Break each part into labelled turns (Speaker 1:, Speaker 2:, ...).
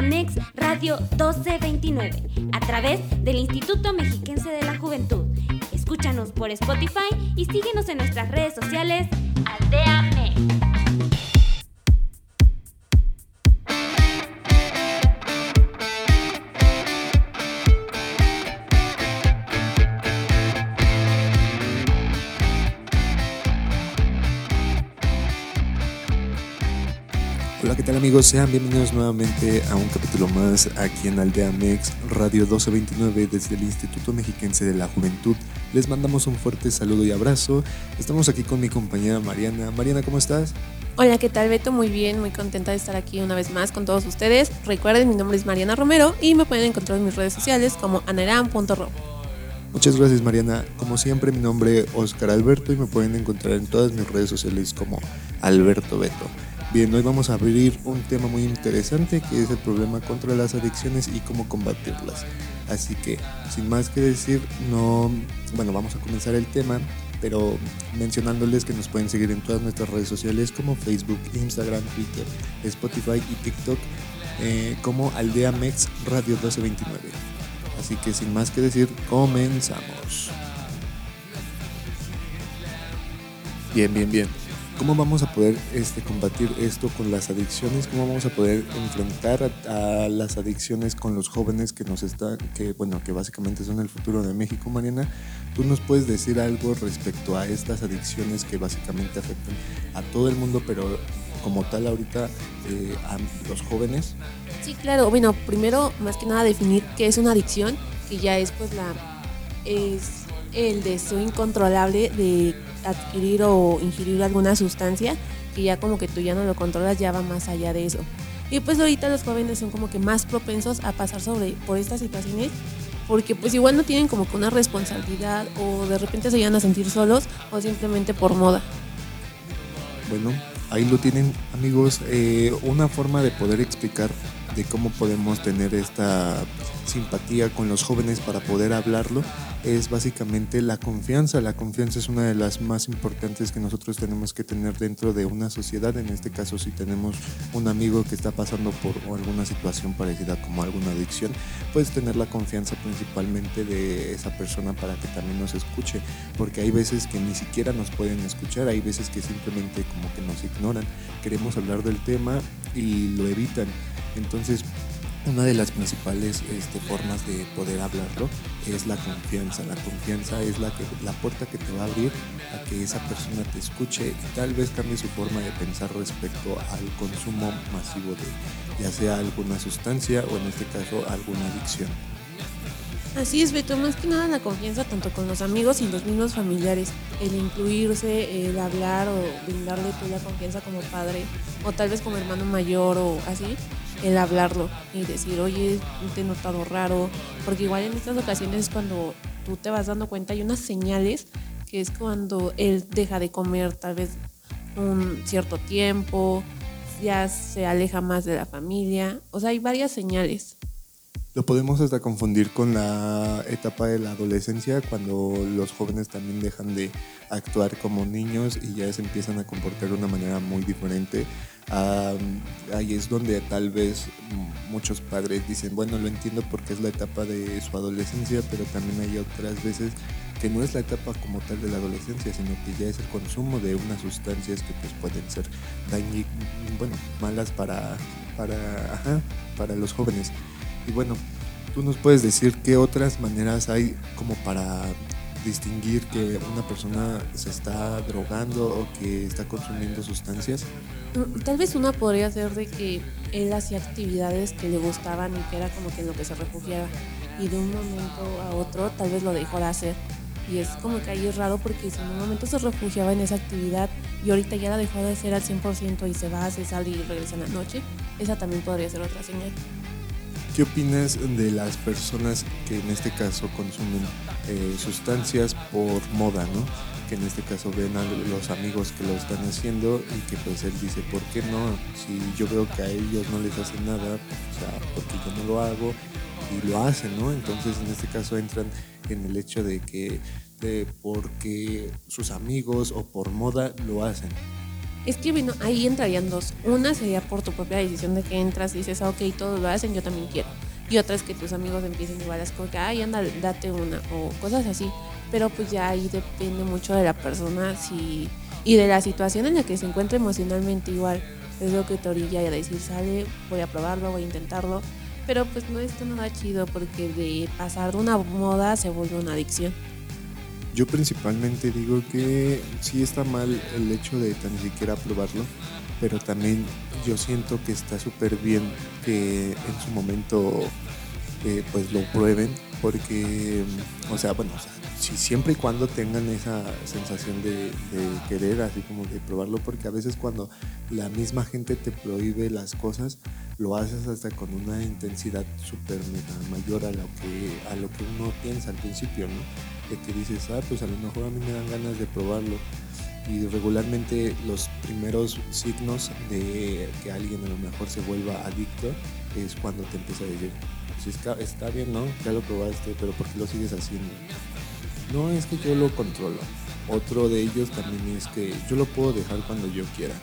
Speaker 1: Aldeamex Radio 1229 a través del Instituto Mexiquense de la Juventud. Escúchanos por Spotify y síguenos en nuestras redes sociales Aldeamex.
Speaker 2: Tal amigos? Sean bienvenidos nuevamente a un capítulo más aquí en Aldea Mex Radio 1229 desde el Instituto Mexiquense de la Juventud. Les mandamos un fuerte saludo y abrazo. Estamos aquí con mi compañera Mariana. Mariana, ¿cómo estás?
Speaker 3: Hola, ¿qué tal Beto? Muy bien, muy contenta de estar aquí una vez más con todos ustedes. Recuerden, mi nombre es Mariana Romero y me pueden encontrar en mis redes sociales como anaram.ro.
Speaker 2: Muchas gracias Mariana. Como siempre mi nombre es Oscar Alberto y me pueden encontrar en todas mis redes sociales como Alberto Beto. Bien, hoy vamos a abrir un tema muy interesante que es el problema contra las adicciones y cómo combatirlas. Así que, sin más que decir, no, bueno, vamos a comenzar el tema, pero mencionándoles que nos pueden seguir en todas nuestras redes sociales como Facebook, Instagram, Twitter, Spotify y TikTok eh, como Aldea Mex Radio 1229. Así que sin más que decir, comenzamos. Bien, bien, bien. ¿Cómo vamos a poder este, combatir esto con las adicciones? ¿Cómo vamos a poder enfrentar a, a, las adicciones con los jóvenes que nos están, que bueno, que básicamente son el futuro de México, Mariana? ¿Tú nos puedes decir algo respecto a estas adicciones que básicamente afectan a todo el mundo, pero como tal ahorita eh, a los jóvenes?
Speaker 3: Sí, claro. Bueno, primero, más que nada, definir qué es una adicción, que ya es pues la es el deseo incontrolable de adquirir o ingerir alguna sustancia que ya como que tú ya no lo controlas, ya va más allá de eso. Y pues ahorita los jóvenes son como que más propensos a pasar sobre por estas situaciones porque pues igual no tienen como que una responsabilidad o de repente se llegan a sentir solos o simplemente por moda.
Speaker 2: Bueno, ahí lo tienen amigos, eh, una forma de poder explicar de cómo podemos tener esta simpatía con los jóvenes para poder hablarlo es básicamente la confianza. La confianza es una de las más importantes que nosotros tenemos que tener dentro de una sociedad. En este caso, si tenemos un amigo que está pasando por alguna situación parecida como alguna adicción, puedes tener la confianza principalmente de esa persona para que también nos escuche, porque hay veces que ni siquiera nos pueden escuchar, hay veces que simplemente como que nos ignoran. Queremos hablar del tema y lo evitan. Entonces, una de las principales este, formas de poder hablarlo es la confianza. La confianza es la, que, la puerta que te va a abrir a que esa persona te escuche y tal vez cambie su forma de pensar respecto al consumo masivo de ya sea alguna sustancia o en este caso alguna adicción.
Speaker 3: Así es, Beto, más que nada la confianza tanto con los amigos y los mismos familiares, el incluirse, el hablar o brindarle tú la confianza como padre o tal vez como hermano mayor o así, el hablarlo y decir, oye, te he notado raro, porque igual en estas ocasiones es cuando tú te vas dando cuenta, hay unas señales que es cuando él deja de comer tal vez un cierto tiempo, ya se aleja más de la familia, o sea, hay varias señales.
Speaker 2: Lo podemos hasta confundir con la etapa de la adolescencia, cuando los jóvenes también dejan de actuar como niños y ya se empiezan a comportar de una manera muy diferente. Ahí es donde tal vez muchos padres dicen, bueno, lo entiendo porque es la etapa de su adolescencia, pero también hay otras veces que no es la etapa como tal de la adolescencia, sino que ya es el consumo de unas sustancias que pues pueden ser dañi, bueno, malas para, para, para los jóvenes. Y bueno, tú nos puedes decir qué otras maneras hay como para distinguir que una persona se está drogando o que está consumiendo sustancias?
Speaker 3: Tal vez una podría ser de que él hacía actividades que le gustaban y que era como que lo que se refugiaba y de un momento a otro tal vez lo dejó de hacer. Y es como que ahí es raro porque si en un momento se refugiaba en esa actividad y ahorita ya la dejó de hacer al 100% y se va, se sale y regresa en la noche, esa también podría ser otra señal.
Speaker 2: ¿Qué opinas de las personas que en este caso consumen eh, sustancias por moda, ¿no? Que en este caso ven a los amigos que lo están haciendo y que pues él dice, ¿por qué no? Si yo veo que a ellos no les hace nada, o sea, porque yo no lo hago y lo hacen, ¿no? Entonces en este caso entran en el hecho de que porque sus amigos o por moda lo hacen.
Speaker 3: Es que bueno, ahí entrarían dos. Una sería por tu propia decisión de que entras y dices, ah, ok, todos lo hacen, yo también quiero. Y otra es que tus amigos empiecen igual, es como que, ay, anda, date una, o cosas así. Pero pues ya ahí depende mucho de la persona si, y de la situación en la que se encuentra emocionalmente igual. Es lo que te orilla a decir, sale, voy a probarlo, voy a intentarlo. Pero pues no está nada chido porque de pasar de una moda se vuelve una adicción.
Speaker 2: Yo principalmente digo que sí está mal el hecho de tan siquiera probarlo, pero también yo siento que está súper bien que en su momento eh, pues lo prueben, porque, o sea, bueno, si siempre y cuando tengan esa sensación de, querer, así como de probarlo, porque a veces cuando la misma gente te prohíbe las cosas, lo haces hasta con una intensidad súper mayor a lo, que, a lo que uno piensa al principio, ¿no? que dices, ah, pues a lo mejor a mí me dan ganas de probarlo. Y regularmente los primeros signos de que alguien a lo mejor se vuelva adicto es cuando te empieza a decir, pues está, está bien, ¿no? Ya lo probaste, pero ¿por qué lo sigues haciendo? No, es que yo lo controlo. Otro de ellos también es que yo lo puedo dejar cuando yo quiera.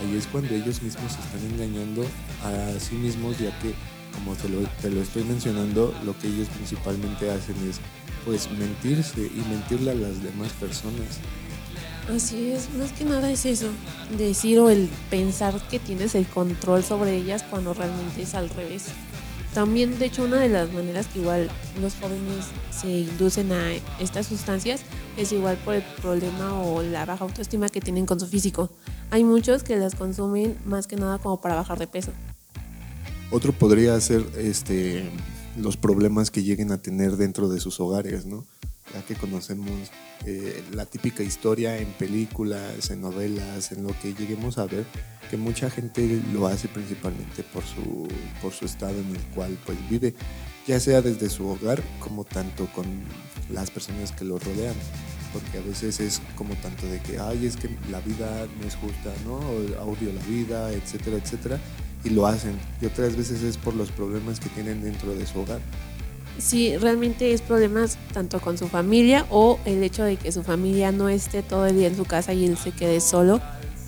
Speaker 2: Ahí es cuando ellos mismos se están engañando a sí mismos, ya que, como te lo, te lo estoy mencionando, lo que ellos principalmente hacen es pues mentirse y mentirle a las demás personas.
Speaker 3: Así es, más que nada es eso, decir o el pensar que tienes el control sobre ellas cuando realmente es al revés. También, de hecho, una de las maneras que igual los jóvenes se inducen a estas sustancias es igual por el problema o la baja autoestima que tienen con su físico. Hay muchos que las consumen más que nada como para bajar de peso.
Speaker 2: Otro podría ser este los problemas que lleguen a tener dentro de sus hogares, ¿no? Ya que conocemos eh, la típica historia en películas, en novelas, en lo que lleguemos a ver, que mucha gente lo hace principalmente por su, por su estado en el cual pues vive, ya sea desde su hogar como tanto con las personas que lo rodean porque a veces es como tanto de que, ay, es que la vida no es justa, ¿no? odio la vida, etcétera, etcétera y lo hacen. Y otras veces es por los problemas que tienen dentro de su hogar.
Speaker 3: Sí, realmente es problemas tanto con su familia o el hecho de que su familia no esté todo el día en su casa y él se quede solo.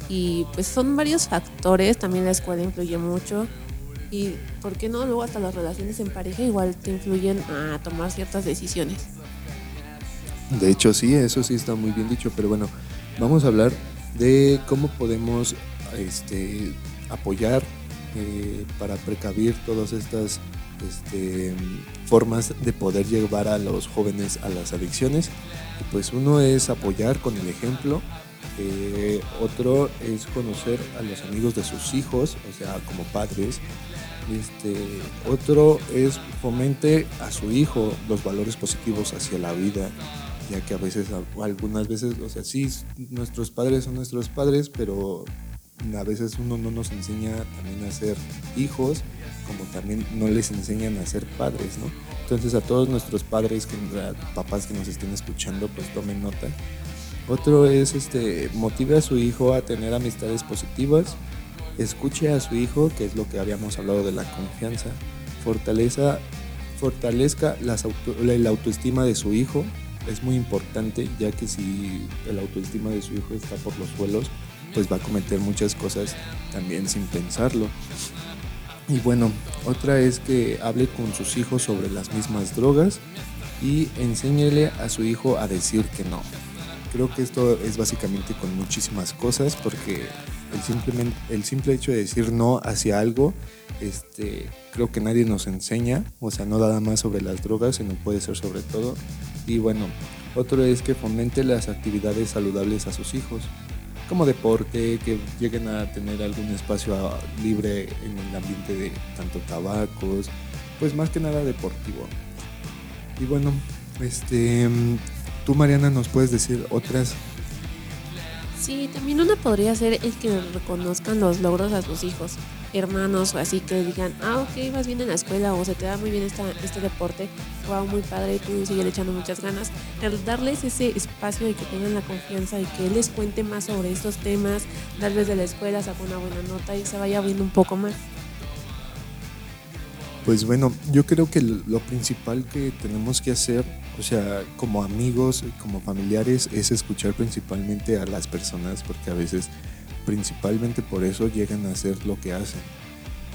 Speaker 3: Y pues son varios factores, también la escuela influye mucho. Y por qué no, luego hasta las relaciones en pareja igual te influyen a tomar ciertas decisiones.
Speaker 2: De hecho, sí, eso sí está muy bien dicho, pero bueno, vamos a hablar de cómo podemos este, apoyar eh, para precavir todas estas este, formas de poder llevar a los jóvenes a las adicciones. pues uno es apoyar con el ejemplo, eh, otro es conocer a los amigos de sus hijos, o sea, como padres. Este, otro es fomente a su hijo los valores positivos hacia la vida, ya que a veces, algunas veces, o sea, sí, nuestros padres son nuestros padres, pero a veces uno no nos enseña también a ser hijos, como también no les enseñan a ser padres, ¿no? Entonces a todos nuestros padres, que, papás que nos estén escuchando, pues tomen nota. Otro es este, motive a su hijo a tener amistades positivas, escuche a su hijo, que es lo que habíamos hablado de la confianza, fortaleza, fortalezca las la autoestima de su hijo, es muy importante, ya que si el autoestima de su hijo está por los suelos, pues va a cometer muchas cosas también sin pensarlo. Y bueno, otra es que hable con sus hijos sobre las mismas drogas y enséñele a su hijo a decir que no. Creo que esto es básicamente con muchísimas cosas porque el, simplemente, el simple hecho de decir no hacia algo, este, creo que nadie nos enseña, o sea, no nada más sobre las drogas, sino puede ser sobre todo. Y bueno, otro es que fomente las actividades saludables a sus hijos como deporte, que lleguen a tener algún espacio libre en el ambiente de tanto tabacos, pues más que nada deportivo. Y bueno, este, tú Mariana nos puedes decir otras
Speaker 3: Sí, también una podría ser el que reconozcan los logros a sus hijos, hermanos o así, que digan, ah, ok, vas bien en la escuela o se te da muy bien esta, este deporte, wow, muy padre, tú sigues echando muchas ganas. El darles ese espacio de que tengan la confianza y que les cuente más sobre estos temas, darles de la escuela, saca una buena nota y se vaya abriendo un poco más.
Speaker 2: Pues bueno, yo creo que lo principal que tenemos que hacer o sea, como amigos, como familiares, es escuchar principalmente a las personas, porque a veces principalmente por eso llegan a hacer lo que hacen.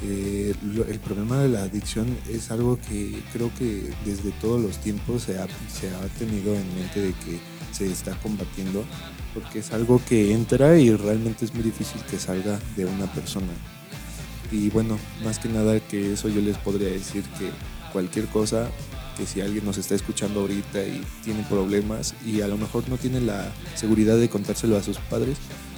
Speaker 2: Eh, el problema de la adicción es algo que creo que desde todos los tiempos se ha, se ha tenido en mente de que se está combatiendo, porque es algo que entra y realmente es muy difícil que salga de una persona. Y bueno, más que nada que eso yo les podría decir que cualquier cosa, que si alguien nos está escuchando ahorita y tiene problemas y a lo mejor no tiene la seguridad de contárselo a sus padres,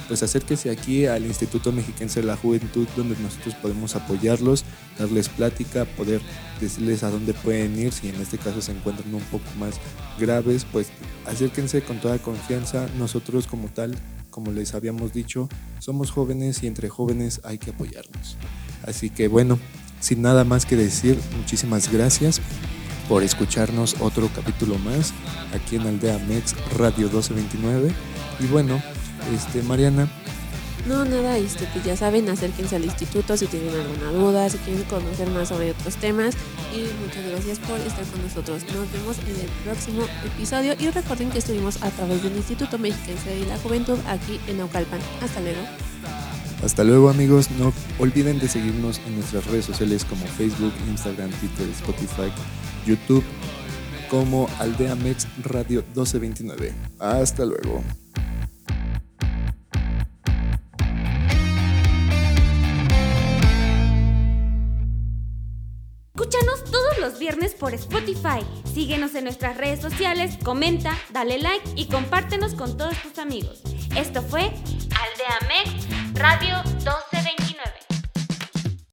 Speaker 2: pues acérquese aquí al Instituto Mexiquense de la Juventud, donde nosotros podemos apoyarlos, darles plática, poder decirles a dónde pueden ir, si en este caso se encuentran un poco más graves, pues acérquense con toda confianza, nosotros como tal, como les habíamos dicho, somos jóvenes y entre jóvenes hay que apoyarnos. Así que bueno, sin nada más que decir, muchísimas gracias por escucharnos otro capítulo más aquí en Aldea Mex Radio 1229. Y bueno, este, Mariana.
Speaker 3: No, nada, este, pues ya saben, acérquense al instituto si tienen alguna duda, si quieren conocer más sobre otros temas. Y muchas gracias por estar con nosotros. Nos vemos en el próximo episodio y recuerden que estuvimos a través del Instituto Mexiquense de la Juventud aquí en Naucalpan. Hasta luego.
Speaker 2: Hasta luego amigos, no olviden de seguirnos en nuestras redes sociales como Facebook, Instagram, Twitter, Spotify, YouTube como Aldea Mex Radio 1229. Hasta luego.
Speaker 1: Por Spotify. Síguenos en nuestras redes sociales, comenta, dale like y compártenos con todos tus amigos. Esto fue Aldea Mex Radio 2.